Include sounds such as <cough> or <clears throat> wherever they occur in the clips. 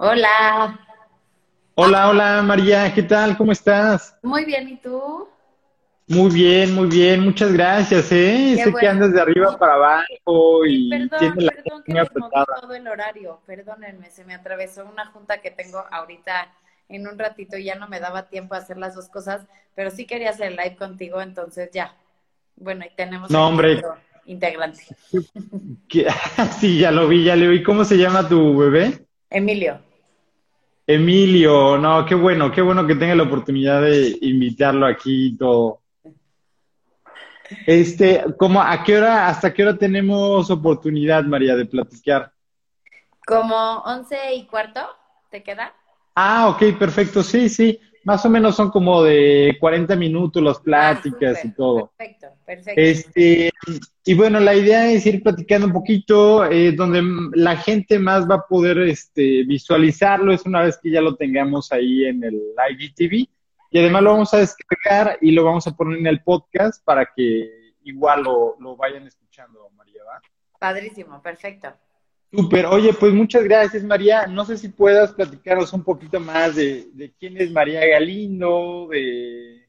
Hola. Hola, hola María, ¿qué tal? ¿Cómo estás? Muy bien, ¿y tú? Muy bien, muy bien, muchas gracias, ¿eh? Qué sé que bueno. andas de arriba para abajo y perdón, tienes la perdón que apretada. todo el horario. Perdónenme, se me atravesó una junta que tengo ahorita en un ratito y ya no me daba tiempo a hacer las dos cosas, pero sí quería hacer el live contigo, entonces ya. Bueno, y tenemos No, hombre, integrante. <laughs> que- <laughs> sí, ya lo vi, ya le vi. ¿Cómo se llama tu bebé? Emilio. Emilio, no, qué bueno, qué bueno que tenga la oportunidad de invitarlo aquí y todo. Este, ¿cómo, a qué hora, hasta qué hora tenemos oportunidad, María, de platicar? Como once y cuarto, ¿te queda? Ah, ok, perfecto, sí, sí, más o menos son como de 40 minutos las Ah, pláticas y súper, todo. perfecto, perfecto. Este, y bueno, la idea es ir platicando un poquito, eh, donde la gente más va a poder este, visualizarlo, es una vez que ya lo tengamos ahí en el IGTV. Y además lo vamos a descargar y lo vamos a poner en el podcast para que igual lo, lo vayan escuchando, María, ¿va? Padrísimo, perfecto. Súper, oye, pues muchas gracias, María. No sé si puedas platicarnos un poquito más de, quién es María Galindo, de,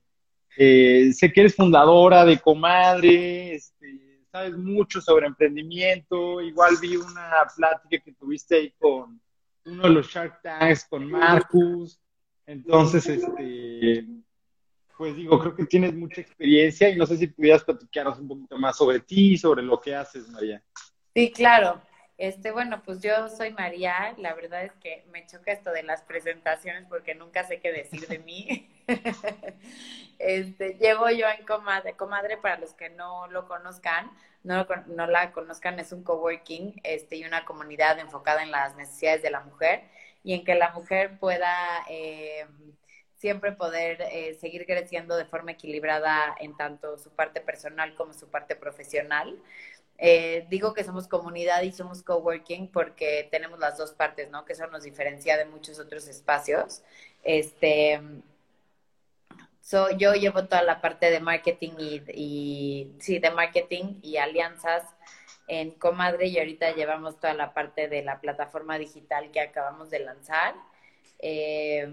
eh, sé que eres fundadora de Comadre, este, sabes mucho sobre emprendimiento, igual vi una plática que tuviste ahí con uno de los Shark Tanks, con Marcus, entonces, este, pues digo, creo que tienes mucha experiencia y no sé si pudieras platicarnos un poquito más sobre ti, sobre lo que haces, María. Sí, claro. Este, bueno, pues yo soy María. La verdad es que me choca esto de las presentaciones porque nunca sé qué decir de mí. <laughs> Este, llevo yo en Comadre. Comadre, para los que no lo conozcan, no, no la conozcan, es un coworking este, y una comunidad enfocada en las necesidades de la mujer y en que la mujer pueda eh, siempre poder eh, seguir creciendo de forma equilibrada en tanto su parte personal como su parte profesional. Eh, digo que somos comunidad y somos coworking porque tenemos las dos partes, ¿no? Que eso nos diferencia de muchos otros espacios. Este, so, yo llevo toda la parte de marketing y, sí, de marketing y alianzas en Comadre y ahorita llevamos toda la parte de la plataforma digital que acabamos de lanzar. Eh,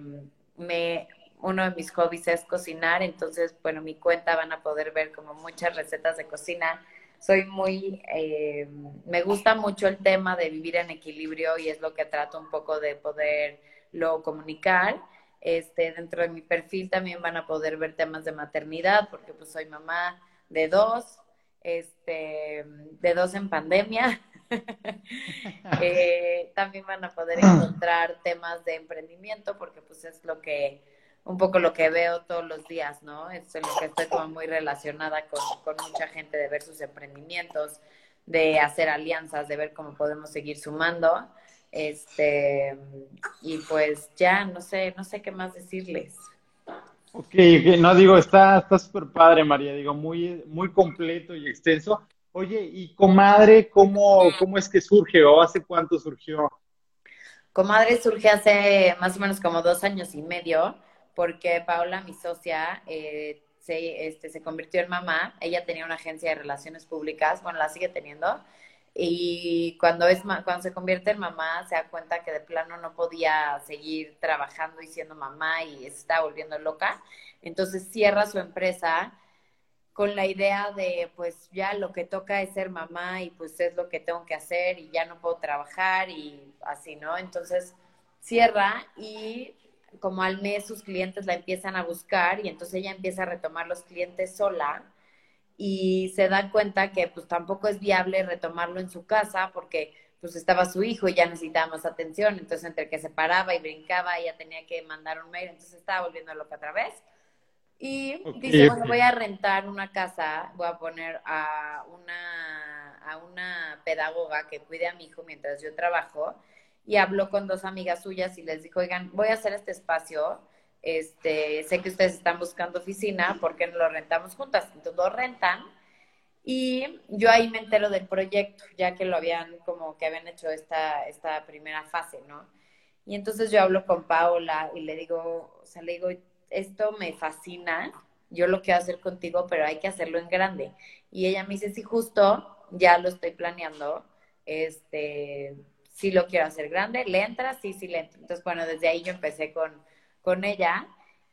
me, uno de mis hobbies es cocinar, entonces, bueno, mi cuenta van a poder ver como muchas recetas de cocina soy muy, eh, me gusta mucho el tema de vivir en equilibrio y es lo que trato un poco de poderlo comunicar. Este, dentro de mi perfil también van a poder ver temas de maternidad, porque pues soy mamá de dos, este, de dos en pandemia. <laughs> eh, también van a poder <clears throat> encontrar temas de emprendimiento, porque pues es lo que un poco lo que veo todos los días, ¿no? Es en lo que estoy como muy relacionada con, con, mucha gente de ver sus emprendimientos, de hacer alianzas, de ver cómo podemos seguir sumando. Este, y pues ya, no sé, no sé qué más decirles. Ok, okay. no digo, está súper padre, María, digo, muy, muy completo y extenso. Oye, y comadre, ¿cómo, ¿cómo es que surge o hace cuánto surgió? Comadre surge hace más o menos como dos años y medio porque Paola, mi socia, eh, se, este, se convirtió en mamá. Ella tenía una agencia de relaciones públicas, bueno, la sigue teniendo. Y cuando, es, cuando se convierte en mamá, se da cuenta que de plano no podía seguir trabajando y siendo mamá y se está volviendo loca. Entonces cierra su empresa con la idea de, pues ya lo que toca es ser mamá y pues es lo que tengo que hacer y ya no puedo trabajar y así, ¿no? Entonces cierra y como al mes sus clientes la empiezan a buscar y entonces ella empieza a retomar los clientes sola y se da cuenta que pues tampoco es viable retomarlo en su casa porque pues estaba su hijo y ya necesitaba más atención, entonces entre que se paraba y brincaba ella tenía que mandar un mail, entonces estaba volviendo loca otra vez. Y okay, dice, bueno, voy a rentar una casa, voy a poner a una, a una pedagoga que cuide a mi hijo mientras yo trabajo y habló con dos amigas suyas y les dijo, oigan, voy a hacer este espacio, este, sé que ustedes están buscando oficina, ¿por qué no lo rentamos juntas? Entonces lo rentan y yo ahí me entero del proyecto, ya que lo habían, como que habían hecho esta, esta primera fase, ¿no? Y entonces yo hablo con Paola y le digo, o sea, le digo, esto me fascina, yo lo quiero hacer contigo, pero hay que hacerlo en grande. Y ella me dice, sí, justo, ya lo estoy planeando, este, sí lo quiero hacer grande, ¿le entras? Sí, sí le entro. Entonces, bueno, desde ahí yo empecé con, con ella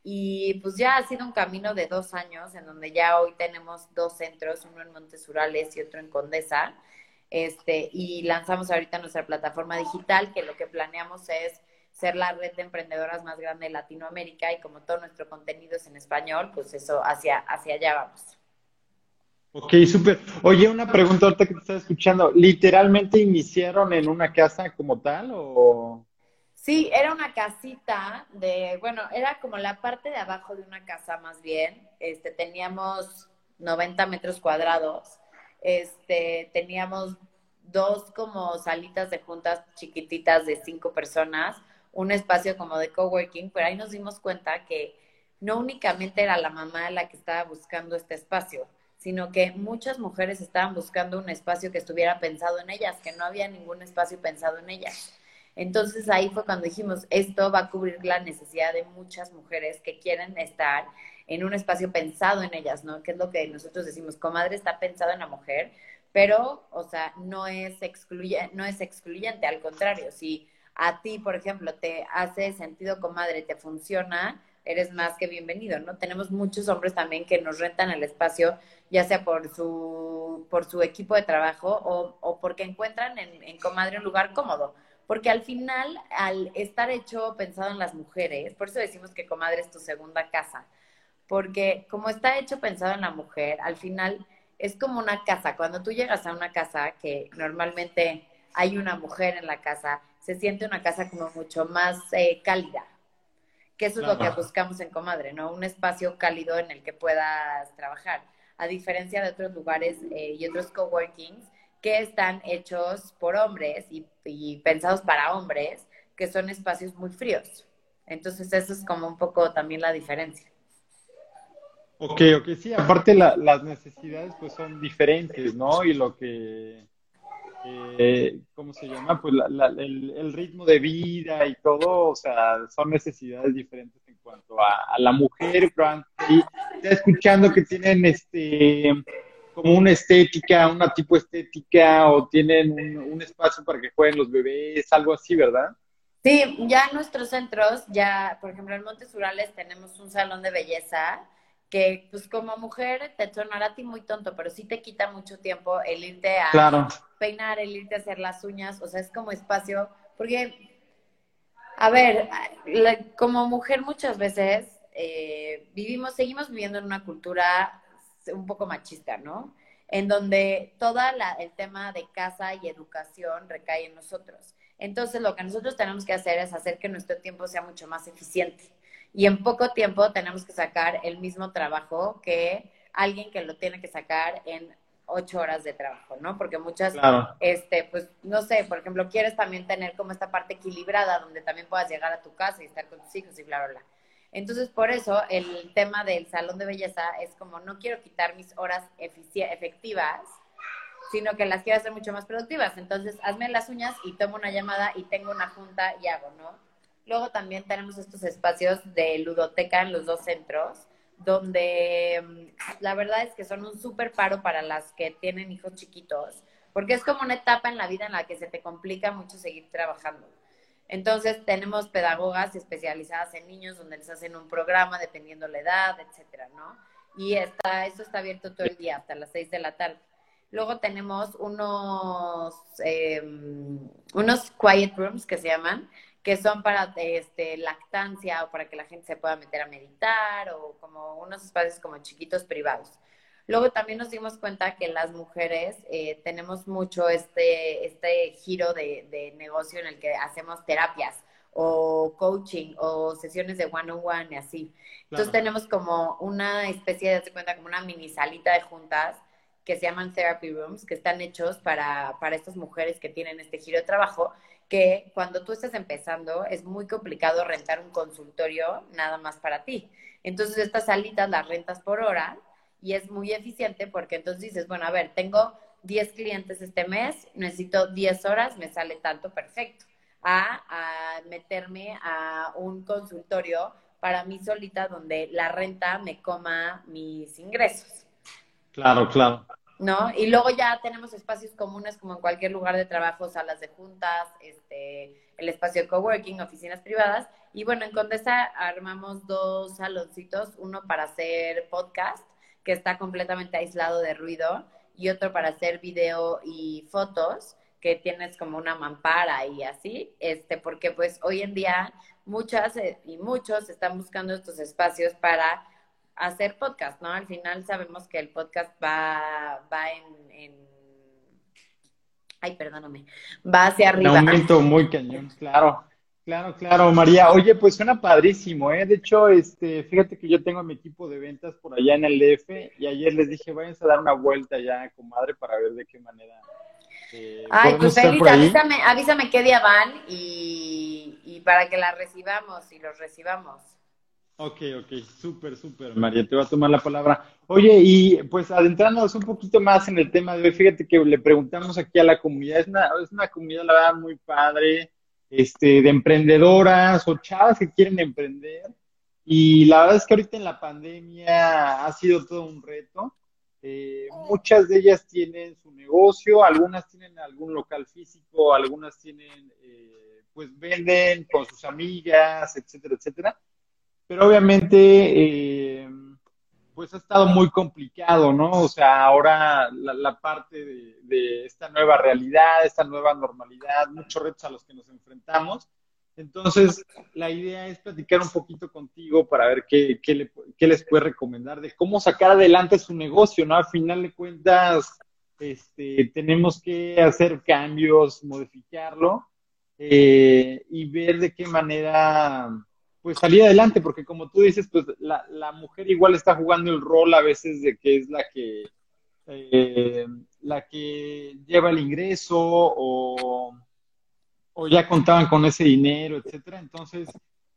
y pues ya ha sido un camino de dos años en donde ya hoy tenemos dos centros, uno en Montesurales y otro en Condesa. Este, y lanzamos ahorita nuestra plataforma digital, que lo que planeamos es ser la red de emprendedoras más grande de Latinoamérica y como todo nuestro contenido es en español, pues eso hacia, hacia allá vamos. Ok, súper. Oye, una pregunta ahorita que te estaba escuchando. ¿Literalmente iniciaron en una casa como tal o...? Sí, era una casita de, bueno, era como la parte de abajo de una casa más bien. Este, teníamos 90 metros cuadrados. Este, teníamos dos como salitas de juntas chiquititas de cinco personas, un espacio como de coworking, pero ahí nos dimos cuenta que no únicamente era la mamá la que estaba buscando este espacio, sino que muchas mujeres estaban buscando un espacio que estuviera pensado en ellas, que no había ningún espacio pensado en ellas. Entonces ahí fue cuando dijimos, esto va a cubrir la necesidad de muchas mujeres que quieren estar en un espacio pensado en ellas, ¿no? Que es lo que nosotros decimos, comadre está pensado en la mujer, pero, o sea, no es, excluyente, no es excluyente, al contrario, si a ti, por ejemplo, te hace sentido comadre, te funciona, eres más que bienvenido, ¿no? Tenemos muchos hombres también que nos rentan el espacio, ya sea por su, por su equipo de trabajo o, o porque encuentran en, Comadre un lugar cómodo. Porque al final, al estar hecho pensado en las mujeres, por eso decimos que Comadre es tu segunda casa, porque como está hecho pensado en la mujer, al final es como una casa. Cuando tú llegas a una casa que normalmente hay una mujer en la casa, se siente una casa como mucho más eh, cálida que eso es lo que buscamos en Comadre, ¿no? Un espacio cálido en el que puedas trabajar, a diferencia de otros lugares eh, y otros coworkings que están hechos por hombres y, pensados para hombres, que son espacios muy fríos. Entonces, eso es como un poco también la diferencia. Ok, ok, sí, aparte las necesidades pues son diferentes, ¿no? Y lo que eh, ¿cómo se llama? Pues el, ritmo de vida y todo, o sea, son necesidades diferentes en cuanto a, la mujer, y está escuchando que tienen este como una estética, una tipo estética, o tienen un, un espacio para que jueguen los bebés, algo así, ¿verdad? Sí, ya en nuestros centros, ya, por ejemplo, en Montes Urales tenemos un salón de belleza que pues como mujer te sonará a ti muy tonto, pero sí te quita mucho tiempo el irte a peinar, el irte a hacer las uñas, o sea, es como espacio, porque, a ver, como mujer muchas veces eh, vivimos, seguimos viviendo en una cultura un poco machista, ¿no? En donde todo el tema de casa y educación recae en nosotros. Entonces, lo que nosotros tenemos que hacer es hacer que nuestro tiempo sea mucho más eficiente y en poco tiempo tenemos que sacar el mismo trabajo que alguien que lo tiene que sacar en ocho horas de trabajo, ¿no? Porque muchas, este, pues, no sé, por ejemplo, quieres también tener como esta parte equilibrada donde también puedas llegar a tu casa y estar con tus hijos y bla, bla, bla. Entonces, por eso el tema del salón de belleza es como no quiero quitar mis horas efectivas, sino que las quiero hacer mucho más productivas. Entonces, hazme las uñas y tomo una llamada y tengo una junta y hago, ¿no? Luego también tenemos estos espacios de ludoteca en los dos centros, donde mm, la verdad es que son un súper paro para las que tienen hijos chiquitos, porque es como una etapa en la vida en la que se te complica mucho seguir trabajando. Entonces tenemos pedagogas especializadas en niños donde les hacen un programa dependiendo la edad, etcétera, ¿no? Y está, esto está abierto todo el día hasta las seis de la tarde. Luego tenemos unos, em, unos quiet rooms que se llaman, que son para este, lactancia o para que la gente se pueda meter a meditar o como unos espacios como chiquitos privados. Luego también nos dimos cuenta que las mujeres eh, tenemos mucho este, este giro de, negocio en el que hacemos terapias o coaching o sesiones de one-on-one y así. Entonces tenemos como una especie de, cuenta, como una mini salita de juntas que se llaman therapy rooms, que están hechos para, para estas mujeres que tienen este giro de trabajo que cuando tú estás empezando es muy complicado rentar un consultorio nada más para ti. Entonces estas salitas las rentas por hora y es muy eficiente porque entonces dices, bueno, a ver, tengo 10 clientes este mes, necesito 10 horas, me sale tanto perfecto. A, a meterme a un consultorio para mí solita donde la renta me coma mis ingresos. Claro, claro. ¿No? Y luego ya tenemos espacios comunes como en cualquier lugar de trabajo, salas de juntas, este, el espacio de coworking, oficinas privadas. Y bueno, en Condesa armamos dos saloncitos, uno para hacer podcast, que está completamente aislado de ruido, y otro para hacer video y fotos, que tienes como una mampara y así, este, porque pues hoy en día muchas eh, y muchos están buscando estos espacios para hacer podcast, ¿no? Al final sabemos que el podcast va, va en, Ay, perdóname. Va hacia arriba. Un aumento muy cañón, claro. Claro, claro, María. Oye, pues suena padrísimo, ¿eh? De hecho, este, fíjate que yo tengo mi equipo de ventas por allá en el DF y ayer les dije, váyanse a dar una vuelta ya, comadre, para ver de qué manera. Eh, Ay, pues avísame, avísame qué día van y, y para que la recibamos y los recibamos. Ok, ok, súper, súper, María, te voy a tomar la palabra. Oye, y pues adentrándonos un poquito más en el tema de hoy, fíjate que le preguntamos aquí a la comunidad, es una, es una comunidad, la verdad, muy padre, este, de emprendedoras o chavas que quieren emprender. Y la verdad es que ahorita en la pandemia ha sido todo un reto. Eh, muchas de ellas tienen su negocio, algunas tienen algún local físico, algunas tienen, eh, pues venden con sus amigas, etcétera, etcétera pero obviamente, eh, pues ha estado muy complicado, ¿no? O sea, ahora la, parte de, esta nueva realidad, esta nueva normalidad, muchos retos a los que nos enfrentamos. Entonces, la idea es platicar un poquito contigo para ver qué, qué, les puede recomendar de cómo sacar adelante su negocio, ¿no? Al final de cuentas, este, tenemos que hacer cambios, modificarlo eh, y ver de qué manera pues salir adelante, porque como tú dices, pues la, la, mujer igual está jugando el rol a veces de que es la que eh, la que lleva el ingreso o, o, ya contaban con ese dinero, etcétera. Entonces,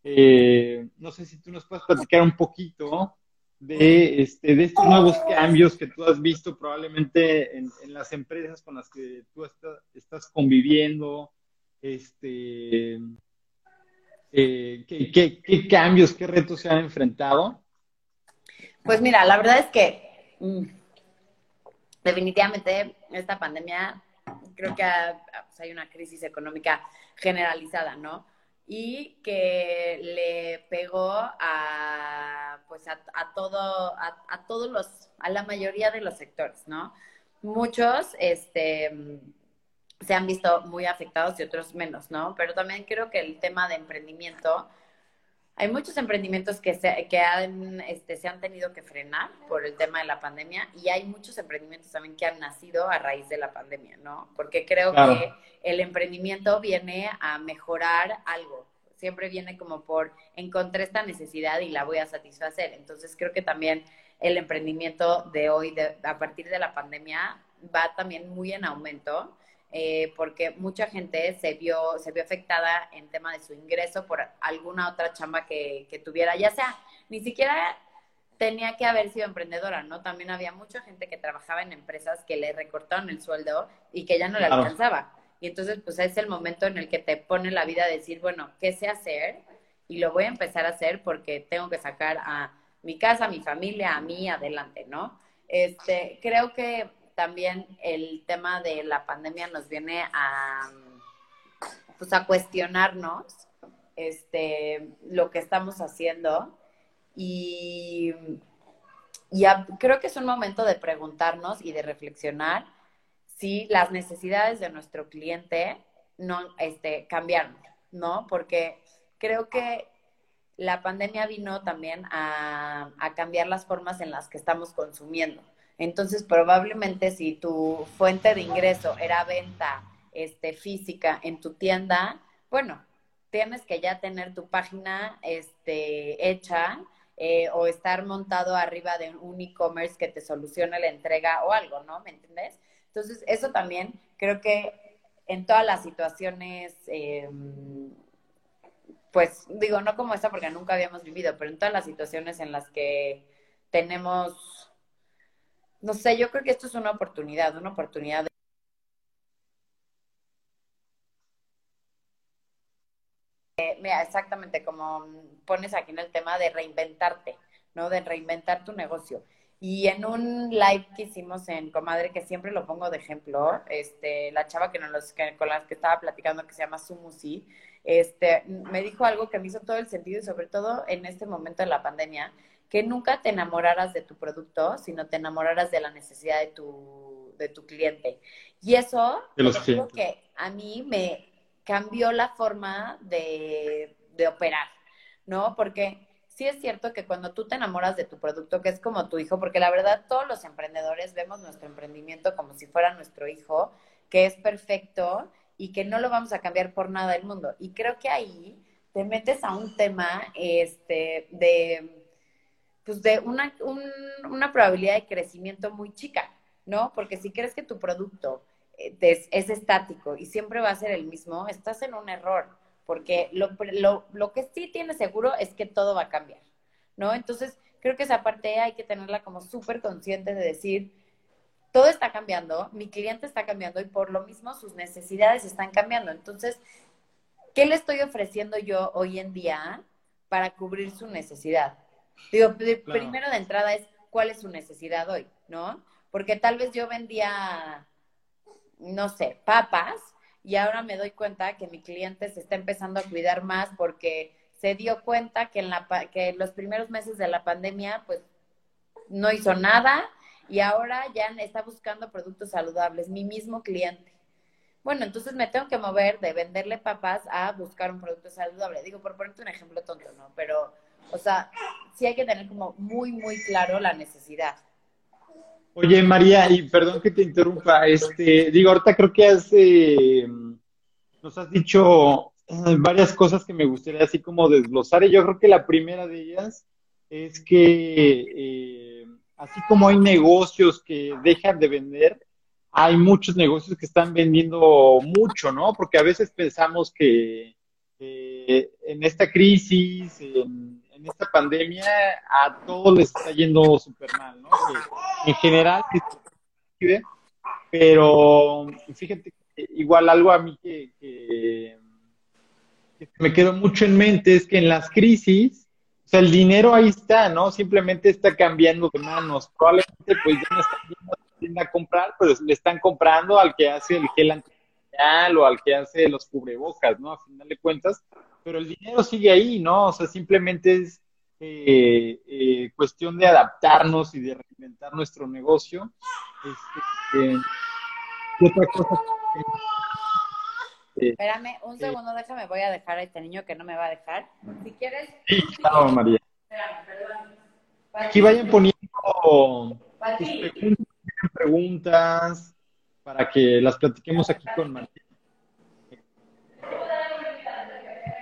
eh, no sé si tú nos puedes platicar un poquito de, este, de estos nuevos cambios que tú has visto probablemente en, las empresas con las que tú estás, estás conviviendo, este eh, ¿qué, cambios, qué retos se han enfrentado? Pues mira, la verdad es que mm, definitivamente esta pandemia creo que pues, hay una crisis económica generalizada, ¿no? Y que le pegó a pues a, todo, a, a, todos los, a la mayoría de los sectores, ¿no? Muchos, este se han visto muy afectados y otros menos, ¿no? Pero también creo que el tema de emprendimiento, hay muchos emprendimientos que se, que han, este, se han tenido que frenar por el tema de la pandemia y hay muchos emprendimientos también que han nacido a raíz de la pandemia, ¿no? Porque creo que el emprendimiento viene a mejorar algo, siempre viene como por encontré esta necesidad y la voy a satisfacer. Entonces creo que también el emprendimiento de hoy, de, a partir de la pandemia, va también muy en aumento eh, porque mucha gente se vio, se vio afectada en tema de su ingreso por alguna otra chamba que, que tuviera, ya sea, ni siquiera tenía que haber sido emprendedora, ¿no? También había mucha gente que trabajaba en empresas que le recortaron el sueldo y que ya no le alcanzaba. Y entonces, pues es el momento en el que te pone la vida a decir, bueno, ¿qué sé hacer? Y lo voy a empezar a hacer porque tengo que sacar a mi casa, a mi familia, a mí adelante, ¿no? Este, creo que también el tema de la pandemia nos viene a, pues a cuestionarnos este, lo que estamos haciendo y, creo que es un momento de preguntarnos y de reflexionar si las necesidades de nuestro cliente no este, cambiaron, ¿no? Porque creo que la pandemia vino también a, a cambiar las formas en las que estamos consumiendo. Entonces, probablemente si tu fuente de ingreso era venta este, física en tu tienda, bueno, tienes que ya tener tu página este, hecha eh, o estar montado arriba de un e-commerce que te solucione la entrega o algo, ¿no? ¿Me entiendes? Entonces, eso también creo que en todas las situaciones, em, pues digo, no como esta porque nunca habíamos vivido, pero en todas las situaciones en las que tenemos no sé, yo creo que esto es una oportunidad, una oportunidad de... mira, exactamente como pones aquí en el tema de reinventarte, ¿no? De reinventar tu negocio. Y en un live que hicimos en Comadre, que siempre lo pongo de ejemplo, este, la chava que, nos que con la que estaba platicando, que se llama Sumusi, este, me dijo algo que me hizo todo el sentido y sobre todo en este momento de la pandemia, que nunca te enamoraras de tu producto, sino te enamoraras de la necesidad de tu, de tu cliente. Y eso, creo que a mí me cambió la forma de, de operar, ¿no? Porque sí es cierto que cuando tú te enamoras de tu producto, que es como tu hijo, porque la verdad todos los emprendedores vemos nuestro emprendimiento como si fuera nuestro hijo, que es perfecto y que no lo vamos a cambiar por nada del mundo. Y creo que ahí te metes a un tema este, de, pues de una, una probabilidad de crecimiento muy chica, ¿no? Porque si crees que tu producto eh, es, es estático y siempre va a ser el mismo, estás en un error porque lo, lo, lo que sí tiene seguro es que todo va a cambiar, ¿no? Entonces, creo que esa parte hay que tenerla como súper consciente de decir, todo está cambiando, mi cliente está cambiando y por lo mismo sus necesidades están cambiando. Entonces, ¿qué le estoy ofreciendo yo hoy en día para cubrir su necesidad? Digo, primero de entrada es cuál es su necesidad hoy, ¿no? Porque tal vez yo vendía, no sé, papas y ahora me doy cuenta que mi cliente se está empezando a cuidar más porque se dio cuenta que en, la, que los primeros meses de la pandemia pues no hizo nada y ahora ya está buscando productos saludables, mi mismo cliente. Bueno, entonces me tengo que mover de venderle papas a buscar un producto saludable. Digo, por ponerte un ejemplo tonto, ¿no? Pero, o sea, sí hay que tener como muy, muy claro la necesidad. Oye, María, y perdón que te interrumpa, este, digo, ahorita creo que has, eh, nos has dicho eh, varias cosas que me gustaría así como desglosar, y yo creo que la primera de ellas es que eh, así como hay negocios que dejan de vender, hay muchos negocios que están vendiendo mucho, ¿no? Porque a veces pensamos que en esta crisis, en, en esta pandemia a todos les está yendo súper mal, ¿no? en general, pero fíjate que igual algo a mí que, que, me quedó mucho en mente es que en las crisis, o sea, el dinero ahí está, ¿no? Simplemente está cambiando de manos. Probablemente pues ya no están yendo a comprar, pues le están comprando al que hace el gel antibacterial o al que hace los cubrebocas, ¿no? A final de cuentas, pero el dinero sigue ahí, ¿no? O sea, simplemente es eh, eh, cuestión de adaptarnos y de reinventar nuestro negocio. Este, eh, otra cosa Espérame un segundo, déjame, voy a dejar a este niño que no me va a dejar. Si quieres. Sí, claro, María. Aquí vayan poniendo preguntas para que las platiquemos aquí con María.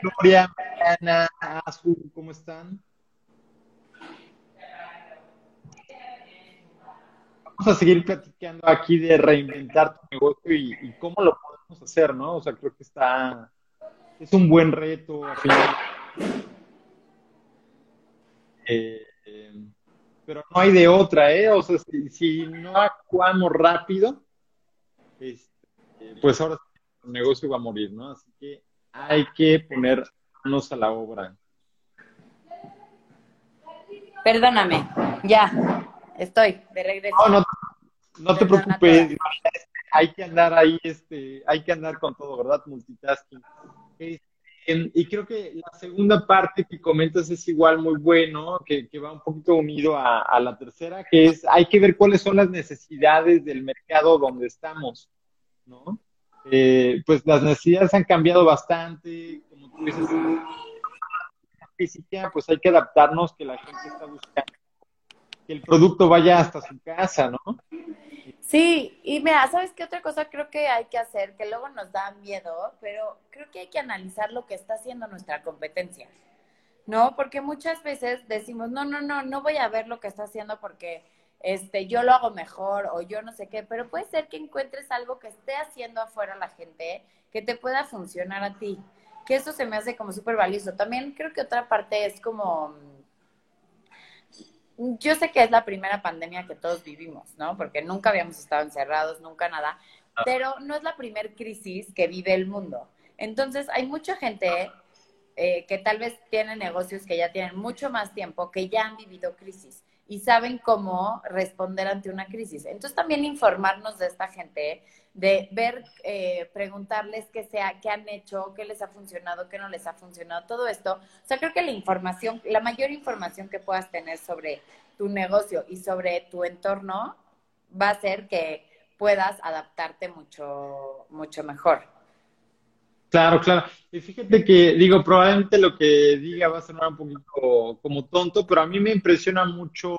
Gloria, Mariana, Azul, ¿cómo están? Vamos a seguir platicando aquí de reinventar tu negocio y, cómo lo podemos hacer, ¿no? O sea, creo que está, es un buen reto al final. Eh, pero no hay de otra, ¿eh? O sea, si, no actuamos rápido, este, pues ahora el negocio va a morir, ¿no? Así que hay que poner manos a la obra. Perdóname, ya, estoy de regreso. No, no, te preocupes, hay que andar ahí, este, hay que andar con todo, ¿verdad? Multitasking. Este, y creo que la segunda parte que comentas es igual muy bueno, que, va un poquito unido a, la tercera, que es hay que ver cuáles son las necesidades del mercado donde estamos, ¿no? Eh, pues las necesidades han cambiado bastante, como tú dices, física, pues hay que adaptarnos que la gente está buscando que el producto vaya hasta su casa, ¿no? Sí, y mira, ¿sabes qué otra cosa creo que hay que hacer? Que luego nos da miedo, pero creo que hay que analizar lo que está haciendo nuestra competencia, ¿no? Porque muchas veces decimos, no, no, no, no voy a ver lo que está haciendo porque este, yo lo hago mejor o yo no sé qué, pero puede ser que encuentres algo que esté haciendo afuera la gente que te pueda funcionar a ti, que eso se me hace como súper valioso. También creo que otra parte es como, yo sé que es la primera pandemia que todos vivimos, ¿no? Porque nunca habíamos estado encerrados, nunca nada, ah. pero no es la primer crisis que vive el mundo. Entonces, hay mucha gente eh, que tal vez tiene negocios que ya tienen mucho más tiempo, que ya han vivido crisis. Y saben cómo responder ante una crisis. Entonces también informarnos de esta gente, de ver, eh, preguntarles qué, sea, qué han hecho, qué les ha funcionado, qué no les ha funcionado, todo esto. O sea, creo que la información, la mayor información que puedas tener sobre tu negocio y sobre tu entorno va a hacer que puedas adaptarte mucho, mucho mejor. Claro, claro. Y fíjate que, digo, probablemente lo que diga va a sonar un poquito como tonto, pero a mí me impresiona mucho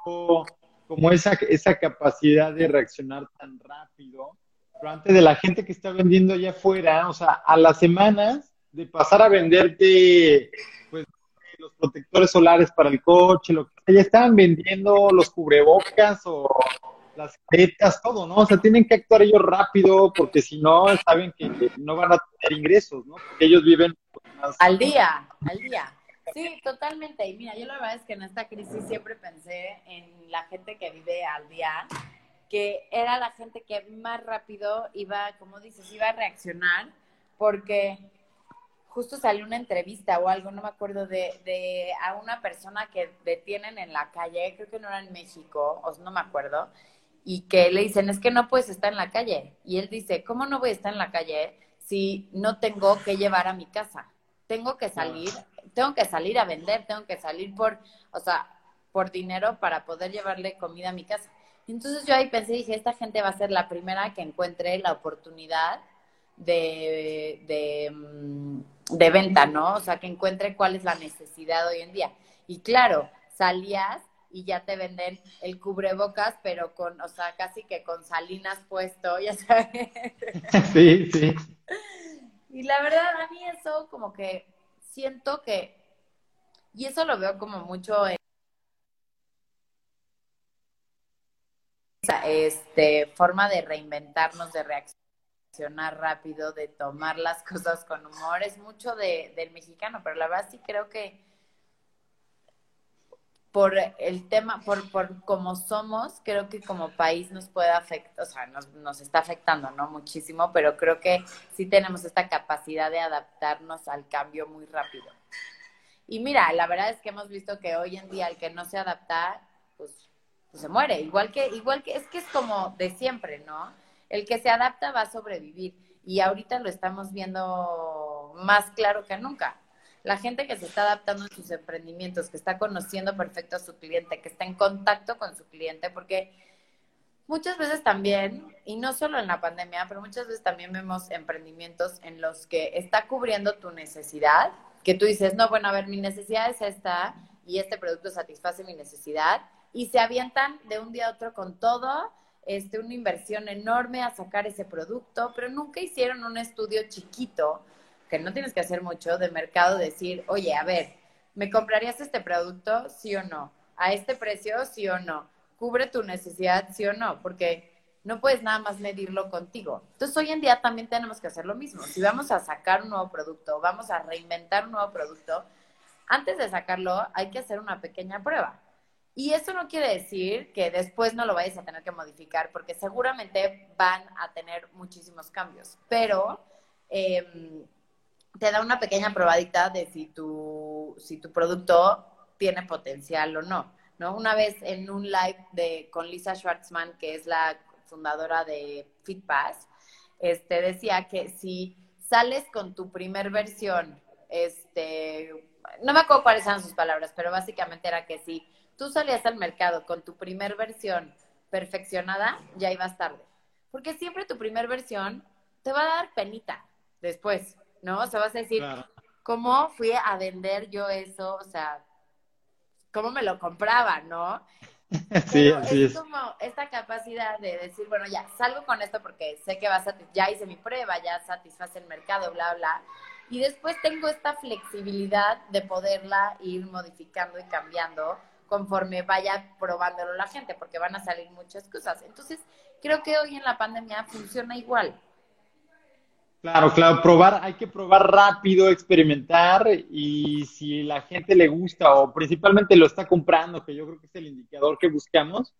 como esa, esa capacidad de reaccionar tan rápido. Pero antes de la gente que está vendiendo allá afuera, o sea, a las semanas de pasar a venderte, pues, los protectores solares para el coche, lo que sea, ya estaban vendiendo los cubrebocas o las caretas, todo, ¿no? O sea, tienen que actuar ellos rápido porque si no, saben que no van a tener ingresos, ¿no? Porque ellos viven más... Al día, al día. Sí, totalmente. Y mira, yo la verdad es que en esta crisis siempre pensé en la gente que vive al día, que era la gente que más rápido iba, como dices, iba a reaccionar, porque justo salió una entrevista o algo, no me acuerdo, de, de a una persona que detienen en la calle, creo que no era en México, o no me acuerdo, y que le dicen, es que no puedes estar en la calle. Y él dice, ¿cómo no voy a estar en la calle si no tengo que llevar a mi casa? Tengo que salir, tengo que salir a vender, tengo que salir por, o sea, por dinero para poder llevarle comida a mi casa. Entonces yo ahí pensé, dije, esta gente va a ser la primera que encuentre la oportunidad de, de, mm, de venta, ¿no? O sea, que encuentre cuál es la necesidad hoy en día. Y claro, salías y ya te venden el cubrebocas, pero con, o sea, casi que con salinas puesto, ya sabes. <laughs> Sí, sí. Y la verdad, a mí eso como que siento que, y eso lo veo como mucho en este, forma de reinventarnos, de reaccionar rápido, de tomar las cosas con humor, es mucho de, del mexicano, pero la verdad sí creo que por el tema, por, por cómo somos, creo que como país nos puede afectar, o sea, nos, nos está afectando, ¿no? Muchísimo, pero creo que sí tenemos esta capacidad de adaptarnos al cambio muy rápido. Y mira, la verdad es que hemos visto que hoy en día el que no se adapta, pues, pues se muere. Igual que, igual que, es que es como de siempre, ¿no? El que se adapta va a sobrevivir. Y ahorita lo estamos viendo más claro que nunca la gente que se está adaptando en sus emprendimientos, que está conociendo perfecto a su cliente, que está en contacto con su cliente, porque muchas veces también, y no solo en la pandemia, pero muchas veces también vemos emprendimientos en los que está cubriendo tu necesidad, que tú dices, no, bueno, a ver, mi necesidad es esta y este producto satisface mi necesidad, y se avientan de un día a otro con todo, este, una inversión enorme a sacar ese producto, pero nunca hicieron un estudio chiquito que no tienes que hacer mucho de mercado, decir, oye, a ver, ¿me comprarías este producto, sí o no? ¿A este precio, sí o no? ¿Cubre tu necesidad, sí o no? Porque no puedes nada más medirlo contigo. Entonces, hoy en día también tenemos que hacer lo mismo. Si vamos a sacar un nuevo producto, vamos a reinventar un nuevo producto, antes de sacarlo hay que hacer una pequeña prueba. Y eso no quiere decir que después no lo vayas a tener que modificar, porque seguramente van a tener muchísimos cambios. Pero eh, te da una pequeña probadita de si tu, si tu producto tiene potencial o no, ¿no? Una vez en un live de, con Lisa Schwartzman, que es la fundadora de FitPass, este, decía que si sales con tu primer versión, este, no me acuerdo cuáles eran sus palabras, pero básicamente era que si tú salías al mercado con tu primer versión perfeccionada, ya ibas tarde. Porque siempre tu primer versión te va a dar penita después. ¿No? O sea, vas a decir, ¿cómo fui a vender yo eso? O sea, ¿cómo me lo compraba, no? <laughs> Sí, así es, es. como esta capacidad de decir, bueno, ya salgo con esto porque sé que va a ya hice mi prueba, ya satisface el mercado, bla, bla. Y después tengo esta flexibilidad de poderla ir modificando y cambiando conforme vaya probándolo la gente, porque van a salir muchas cosas. Entonces, creo que hoy en la pandemia funciona igual. Claro, claro, probar, hay que probar rápido, experimentar y si la gente le gusta o principalmente lo está comprando, que yo creo que es el indicador que buscamos,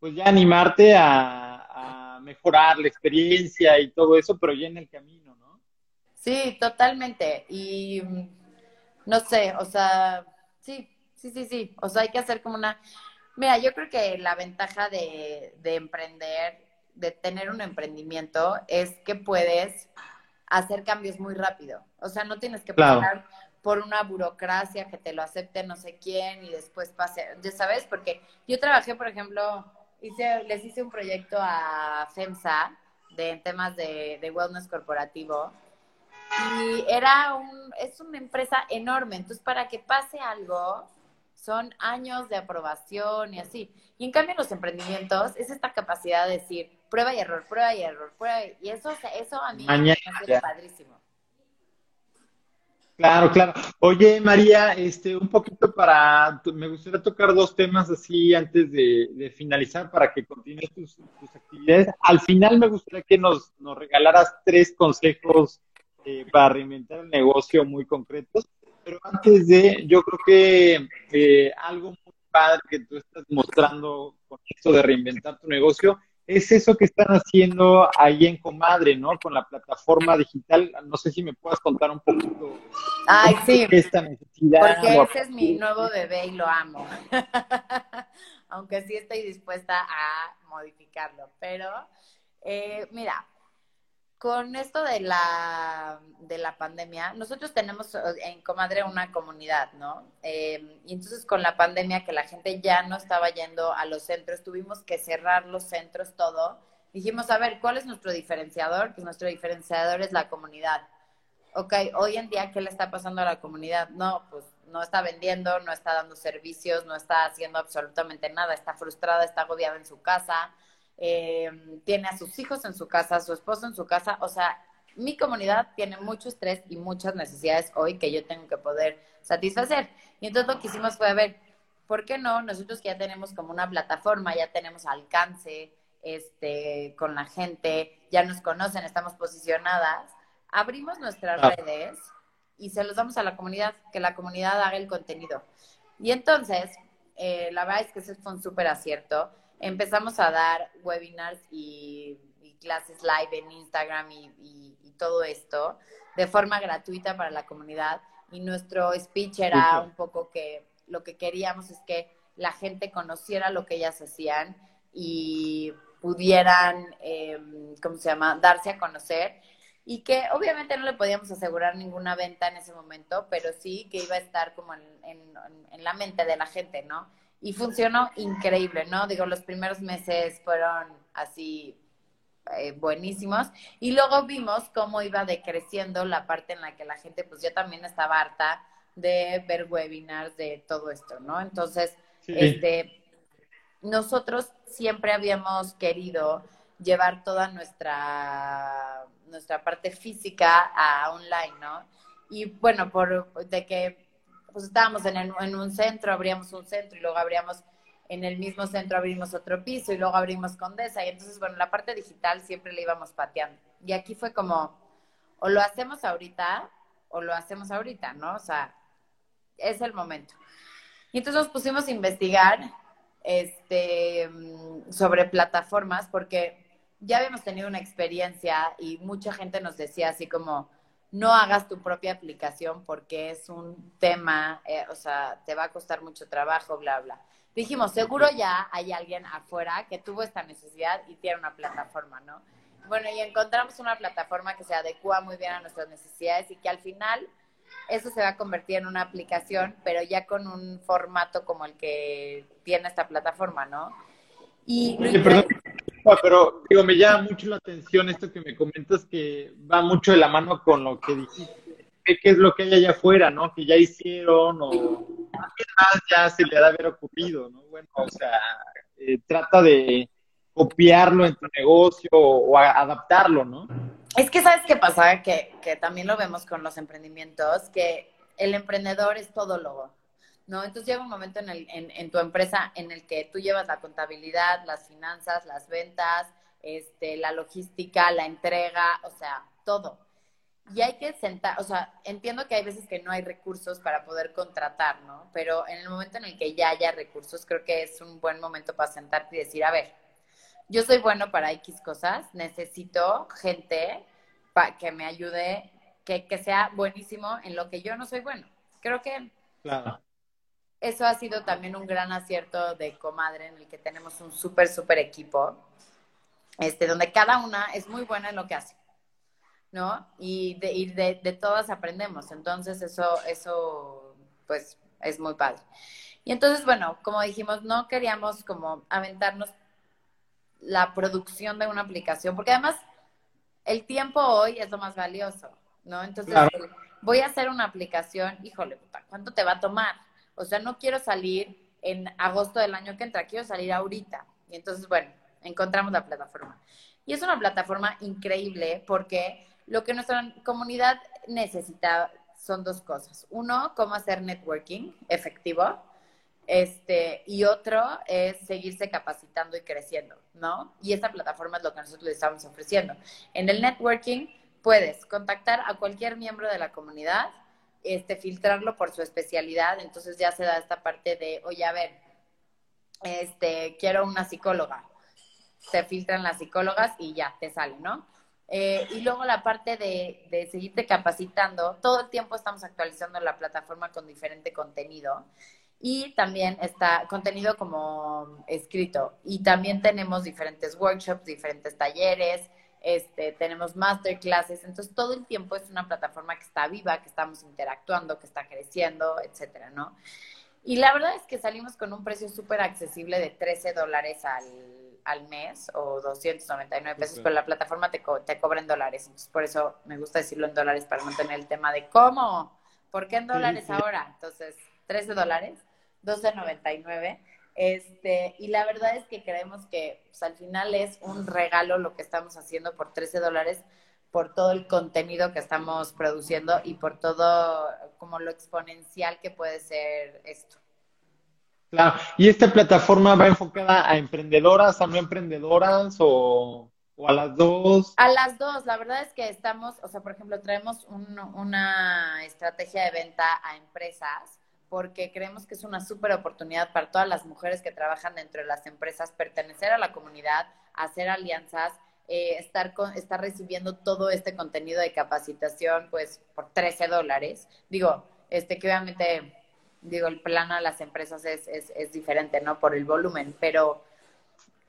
pues ya animarte a, mejorar la experiencia y todo eso, pero ya en el camino, ¿no? Sí, totalmente. Y no sé, o sea, sí, sí, sí, sí. O sea, hay que hacer como una, Mira, yo creo que la ventaja de emprender, de tener un emprendimiento, es que puedes hacer cambios muy rápido. O sea, no tienes que pasar por una burocracia que te lo acepte no sé quién y después pase, ya sabes, porque yo trabajé, por ejemplo, hice, les hice un proyecto a FEMSA de, en temas de, de wellness corporativo y era un, es una empresa enorme, entonces para que pase algo son años de aprobación y así. Y en cambio los emprendimientos es esta capacidad de decir prueba y error, prueba y error, prueba y eso, eso a mí me parece padrísimo. Claro, claro. Oye, María, este, un poquito para, me gustaría tocar dos temas así antes de, finalizar para que continúes tus, actividades. Al final me gustaría que nos, nos regalaras tres consejos eh, para reinventar el negocio muy concretos. Pero antes de, yo creo que eh, algo muy padre que tú estás mostrando con esto de reinventar tu negocio es eso que están haciendo ahí en Comadre, ¿no? Con la plataforma digital. No sé si me puedas contar un poquito. Ay, sí. Esta necesidad. Porque ese es mi nuevo bebé y lo amo. <laughs> Aunque sí estoy dispuesta a modificarlo. Pero, eh, mira, con esto de la, de la pandemia, nosotros tenemos en Comadre una comunidad, ¿no? Em, y entonces con la pandemia que la gente ya no estaba yendo a los centros, tuvimos que cerrar los centros, todo. Dijimos, a ver, ¿cuál es nuestro diferenciador? Pues nuestro diferenciador es la comunidad. Ok, hoy en día, ¿qué le está pasando a la comunidad? No, pues no está vendiendo, no está dando servicios, no está haciendo absolutamente nada, está frustrada, está agobiada en su casa eh, tiene a sus hijos en su casa, a su esposo en su casa, o sea, mi comunidad tiene mucho estrés y muchas necesidades hoy que yo tengo que poder satisfacer. Y entonces lo que hicimos fue, a ver, ¿por qué no? Nosotros que ya tenemos como una plataforma, ya tenemos alcance este, con la gente, ya nos conocen, estamos posicionadas, abrimos nuestras ah. redes y se los damos a la comunidad, que la comunidad haga el contenido. Y entonces, eh, la verdad es que ese fue un súper acierto empezamos a dar webinars y, clases live en Instagram y, todo esto de forma gratuita para la comunidad. Y nuestro speech era un poco que lo que queríamos es que la gente conociera lo que ellas hacían y pudieran, em, ¿cómo se llama?, darse a conocer. Y que obviamente no le podíamos asegurar ninguna venta en ese momento, pero sí que iba a estar como en, en la mente de la gente, ¿no? y funcionó increíble, ¿no? Digo, los primeros meses fueron así eh, buenísimos y luego vimos cómo iba decreciendo la parte en la que la gente pues ya también estaba harta de ver webinars de todo esto, ¿no? Entonces, este, nosotros siempre habíamos querido llevar toda nuestra, nuestra parte física a online, ¿no? Y bueno, por de que pues estábamos en, en un centro, abríamos un centro y luego abríamos en el mismo centro abrimos otro piso y luego abrimos Condesa. Y entonces, bueno, la parte digital siempre le íbamos pateando. Y aquí fue como, o lo hacemos ahorita o lo hacemos ahorita, ¿no? O sea, es el momento. Y entonces nos pusimos a investigar este, sobre plataformas porque ya habíamos tenido una experiencia y mucha gente nos decía así como, no hagas tu propia aplicación porque es un tema, eh, o sea, te va a costar mucho trabajo, bla, bla. Dijimos, seguro ya hay alguien afuera que tuvo esta necesidad y tiene una plataforma, ¿no? Bueno, y encontramos una plataforma que se adecua muy bien a nuestras necesidades y que al final eso se va a convertir en una aplicación, pero ya con un formato como el que tiene esta plataforma, ¿no? Y perdón, pero digo, me llama mucho la atención esto que me comentas que va mucho de la mano con lo que dijiste. ¿Qué, es lo que hay allá afuera, no? Que ya hicieron o qué más ya se le ha de haber ocurrido, ¿no? Bueno, o sea, eh, trata de copiarlo en tu negocio o, adaptarlo, ¿no? Es que sabes qué pasa, que, que también lo vemos con los emprendimientos, que el emprendedor es todólogo. ¿No? Entonces llega un momento en, el, en, tu empresa en el que tú llevas la contabilidad, las finanzas, las ventas, este, la logística, la entrega, o sea, todo. Y hay que sentar, o sea, entiendo que hay veces que no hay recursos para poder contratar, ¿no? Pero en el momento en el que ya haya recursos, creo que es un buen momento para sentarte y decir, a ver, yo soy bueno para X cosas, necesito gente para que me ayude, que, que sea buenísimo en lo que yo no soy bueno. Creo que Claro eso ha sido también un gran acierto de Comadre, en el que tenemos un súper, súper equipo, este, donde cada una es muy buena en lo que hace, ¿no? Y de, y de, de todas aprendemos. Entonces, eso, eso, pues, es muy padre. Y entonces, bueno, como dijimos, no queríamos como aventarnos la producción de una aplicación, porque además el tiempo hoy es lo más valioso, ¿no? Entonces, voy a hacer una aplicación, híjole, ¿cuánto te va a tomar? O sea, no quiero salir en agosto del año que entra, quiero salir ahorita. Y entonces, bueno, encontramos la plataforma. Y es una plataforma increíble porque lo que nuestra comunidad necesita son dos cosas. Uno, cómo hacer networking efectivo. Este, y otro es seguirse capacitando y creciendo, ¿no? Y esta plataforma es lo que nosotros les estamos ofreciendo. En el networking puedes contactar a cualquier miembro de la comunidad, este, filtrarlo por su especialidad, entonces ya se da esta parte de, oye, a ver, este, quiero una psicóloga. Se filtran las psicólogas y ya, te sale, ¿no? Eh, y luego la parte de, de, seguirte capacitando, todo el tiempo estamos actualizando la plataforma con diferente contenido y también está contenido como escrito. Y también tenemos diferentes workshops, diferentes talleres, este, tenemos masterclasses, entonces todo el tiempo es una plataforma que está viva, que estamos interactuando, que está creciendo, etcétera, ¿no? Y la verdad es que salimos con un precio súper accesible de 13 dólares al, al, mes o 299 pesos, pero la plataforma te, te cobra en dólares, entonces por eso me gusta decirlo en dólares para mantener el tema de cómo, ¿por qué en dólares ahora? Entonces, 13 dólares, 12.99 este, y la verdad es que creemos que pues, al final es un regalo lo que estamos haciendo por 13 dólares por todo el contenido que estamos produciendo y por todo como lo exponencial que puede ser esto. Claro, ¿y esta plataforma va enfocada a emprendedoras, a no emprendedoras o, a las dos? A las dos, la verdad es que estamos, o sea, por ejemplo, traemos una estrategia de venta a empresas porque creemos que es una súper oportunidad para todas las mujeres que trabajan dentro de las empresas pertenecer a la comunidad, hacer alianzas, eh, estar, con, estar recibiendo todo este contenido de capacitación, pues por 13 dólares. Digo, este que obviamente, digo, el plano a las empresas es, es, es diferente, ¿no? Por el volumen, pero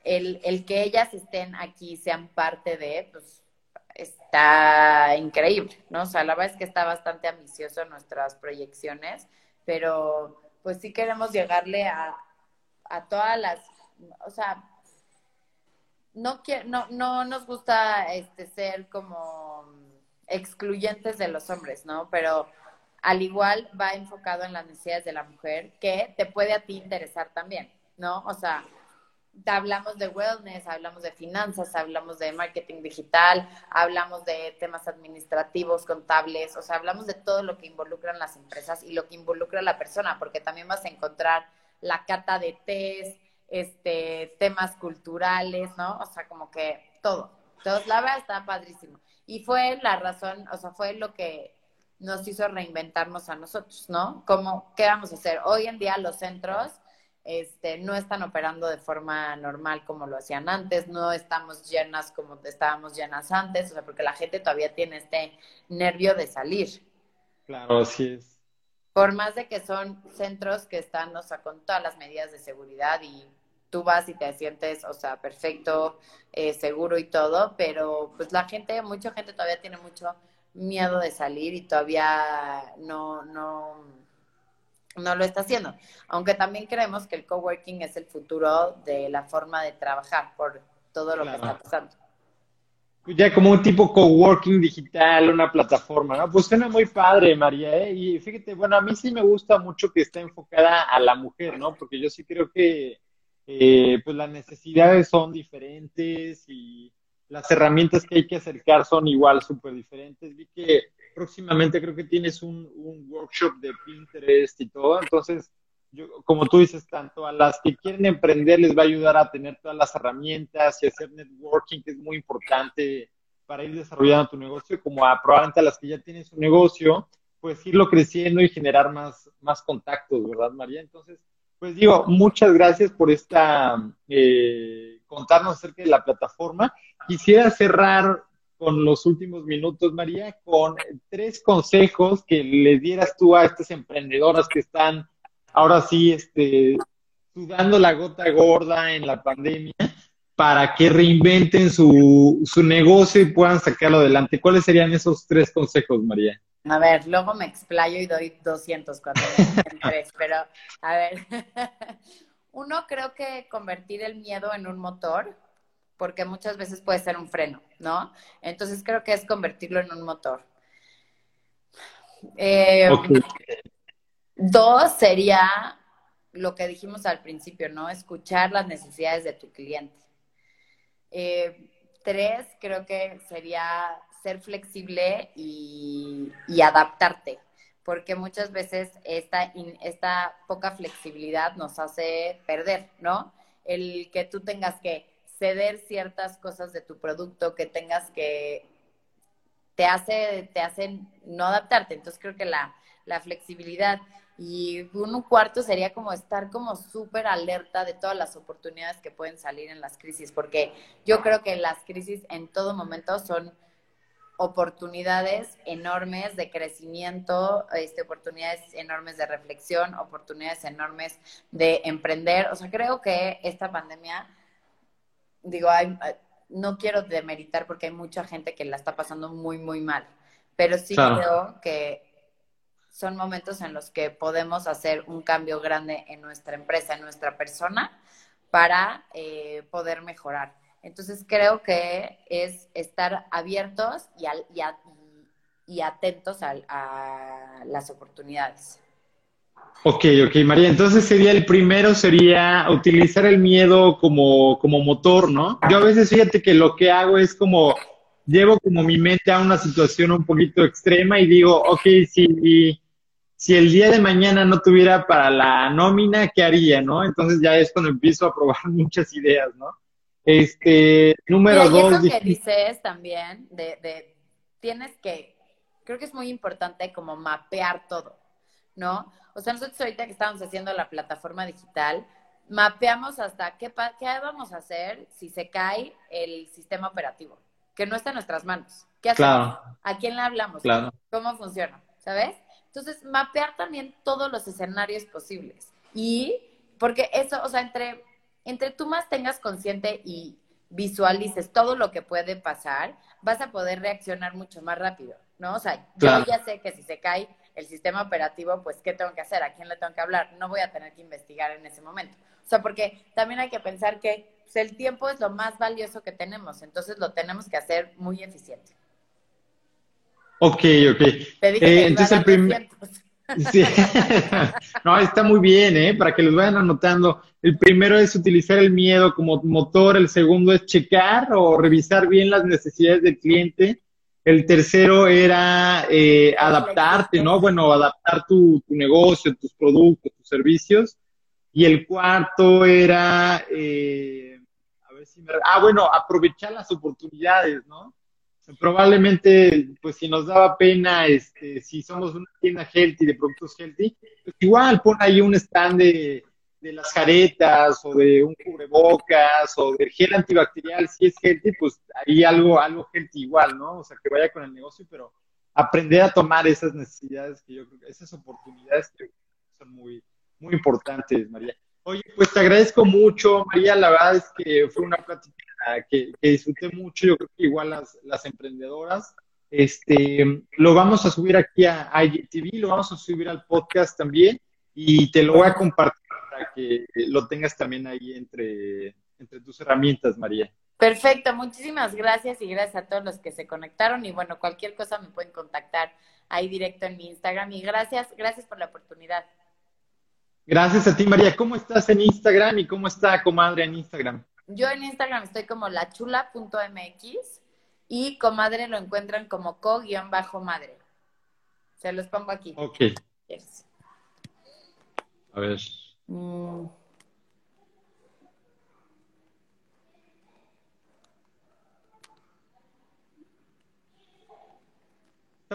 el, el que ellas estén aquí, sean parte de, pues está increíble, ¿no? O sea, la verdad es que está bastante ambicioso nuestras proyecciones pero pues sí queremos llegarle a, a todas las, o sea, no, no, no nos gusta este, ser como excluyentes de los hombres, ¿no? Pero al igual va enfocado en las necesidades de la mujer, que te puede a ti interesar también, ¿no? O sea, hablamos de wellness, hablamos de finanzas, hablamos de marketing digital, hablamos de temas administrativos, contables, o sea, hablamos de todo lo que involucran las empresas y lo que involucra a la persona, porque también vas a encontrar la cata de test, este, temas culturales, ¿no? O sea, como que todo. Entonces, la verdad está padrísimo. Y fue la razón, o sea, fue lo que nos hizo reinventarnos a nosotros, ¿no? Como, ¿qué vamos a hacer? Hoy en día los centros este, no están operando de forma normal como lo hacían antes, no estamos llenas como estábamos llenas antes, o sea, porque la gente todavía tiene este nervio de salir. Claro, así es. Por más de que son centros que están, o sea, con todas las medidas de seguridad y tú vas y te sientes, o sea, perfecto, eh, seguro y todo, pero pues la gente, mucha gente todavía tiene mucho miedo de salir y todavía no, no, no lo está haciendo. Aunque también creemos que el coworking es el futuro de la forma de trabajar por todo lo que está pasando. Ya como un tipo coworking digital, una plataforma, ¿no? Pues suena muy padre, María, ¿eh? Y fíjate, bueno, a mí sí me gusta mucho que esté enfocada a la mujer, ¿no? Porque yo sí creo que eh, pues las necesidades son diferentes y las herramientas que hay que acercar son igual súper diferentes. Vi que próximamente creo que tienes un, workshop de Pinterest y todo, entonces, yo, como tú dices, tanto a las que quieren emprender les va a ayudar a tener todas las herramientas y hacer networking, que es muy importante para ir desarrollando tu negocio, como a probablemente a las que ya tienen su negocio, pues irlo creciendo y generar más, más contactos, ¿verdad, María? Entonces, pues digo, muchas gracias por esta, eh, contarnos acerca de la plataforma. Quisiera cerrar con los últimos minutos, María, con tres consejos que le dieras tú a estas emprendedoras que están ahora sí, este, sudando la gota gorda en la pandemia para que reinventen su, su negocio y puedan sacarlo adelante. ¿Cuáles serían esos tres consejos, María? A ver, luego me explayo y doy 200 cuando tres, pero a ver, <laughs> uno creo que convertir el miedo en un motor, porque muchas veces puede ser un freno, ¿no? Entonces creo que es convertirlo en un motor. Eh, dos sería lo que dijimos al principio, ¿no? Escuchar las necesidades de tu cliente. Eh, tres, creo que sería ser flexible y, adaptarte, porque muchas veces esta, esta poca flexibilidad nos hace perder, ¿no? El que tú tengas que ceder ciertas cosas de tu producto, que tengas que te hace, te hacen no adaptarte. Entonces creo que la, la flexibilidad y un cuarto sería como estar como súper alerta de todas las oportunidades que pueden salir en las crisis, porque yo creo que las crisis en todo momento son oportunidades enormes de crecimiento, este, oportunidades enormes de reflexión, oportunidades enormes de emprender. O sea, creo que esta pandemia, digo, no quiero demeritar porque hay mucha gente que la está pasando muy, muy mal, pero sí creo que son momentos en los que podemos hacer un cambio grande en nuestra empresa, en nuestra persona, para eh, poder mejorar. Entonces creo que es estar abiertos y, y, atentos a, las oportunidades. Ok, ok, María. Entonces sería el primero, sería utilizar el miedo como, como motor, ¿no? Yo a veces fíjate que lo que hago es como, llevo como mi mente a una situación un poquito extrema y digo, ok, si si el día de mañana no tuviera para la nómina, ¿qué haría, no? Entonces ya es cuando empiezo a probar <laughs> muchas ideas, ¿no? Este, número dos. Eso que dices también, de, de, tienes que, creo que es muy importante como mapear todo, ¿no? O sea, nosotros ahorita que estamos haciendo la plataforma digital, mapeamos hasta qué, qué vamos a hacer si se cae el sistema operativo, que no está en nuestras manos. ¿Qué hacemos? ¿A quién le hablamos? ¿Cómo funciona? ¿Sabes? Entonces, mapear también todos los escenarios posibles. Y porque eso, o sea, entre, entre tú más tengas consciente y visualices todo lo que puede pasar, vas a poder reaccionar mucho más rápido, ¿no? O sea, yo ya sé que si se cae el sistema operativo, pues, ¿qué tengo que hacer? ¿A quién le tengo que hablar? No voy a tener que investigar en ese momento. O sea, porque también hay que pensar que pues, el tiempo es lo más valioso que tenemos, entonces lo tenemos que hacer muy eficiente. Ok, ok. Eh, entonces el primer... <laughs> Sí. <laughs> no, está muy bien, ¿eh? Para que los vayan anotando. El primero es utilizar el miedo como motor, el segundo es checar o revisar bien las necesidades del cliente. El tercero era eh, adaptarte, ¿no? Bueno, adaptar tu, negocio, tus productos, tus servicios. Y el cuarto era, eh, a ver si me... Ah, bueno, aprovechar las oportunidades, ¿no? probablemente, pues si nos daba pena, este, si somos una tienda healthy, de productos healthy, pues igual pon ahí un stand de, las caretas o de un cubrebocas o del gel antibacterial, si es healthy, pues ahí algo, algo healthy igual, ¿no? O sea, que vaya con el negocio, pero aprender a tomar esas necesidades que yo creo que esas oportunidades que son muy, muy importantes, María. Oye, pues te agradezco mucho, María, la verdad es que fue una plática que, disfruté mucho, yo creo que igual las, las emprendedoras. Este, lo vamos a subir aquí a IGTV, lo vamos a subir al podcast también y te lo voy a compartir que lo tengas también ahí entre, entre tus herramientas, María. Perfecto, muchísimas gracias y gracias a todos los que se conectaron y bueno, cualquier cosa me pueden contactar ahí directo en mi Instagram y gracias, gracias por la oportunidad. Gracias a ti, María. ¿Cómo estás en Instagram y cómo está Comadre en Instagram? Yo en Instagram estoy como lachula.mx y comadre lo encuentran como co-madre. Se los pongo aquí. Ok. A ver. Mm.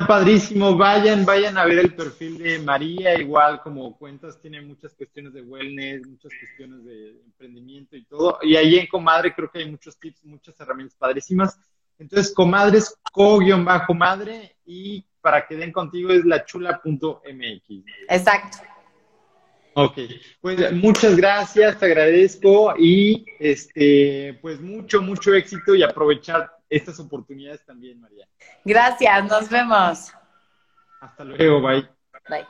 padrísimo. Vayan, vayan a ver el perfil de María. Igual, como cuentas, tiene muchas cuestiones de wellness, muchas cuestiones de emprendimiento y todo. Y ahí en Comadre creo que hay muchos tips, muchas herramientas padrísimas. Entonces, Comadres, co-madre y para que den contigo es lachula.mx. Exacto. Ok, pues muchas gracias, te agradezco y este, pues mucho, mucho éxito y aprovechar estas oportunidades también, María. Gracias, nos vemos. Hasta luego, bye. Bye.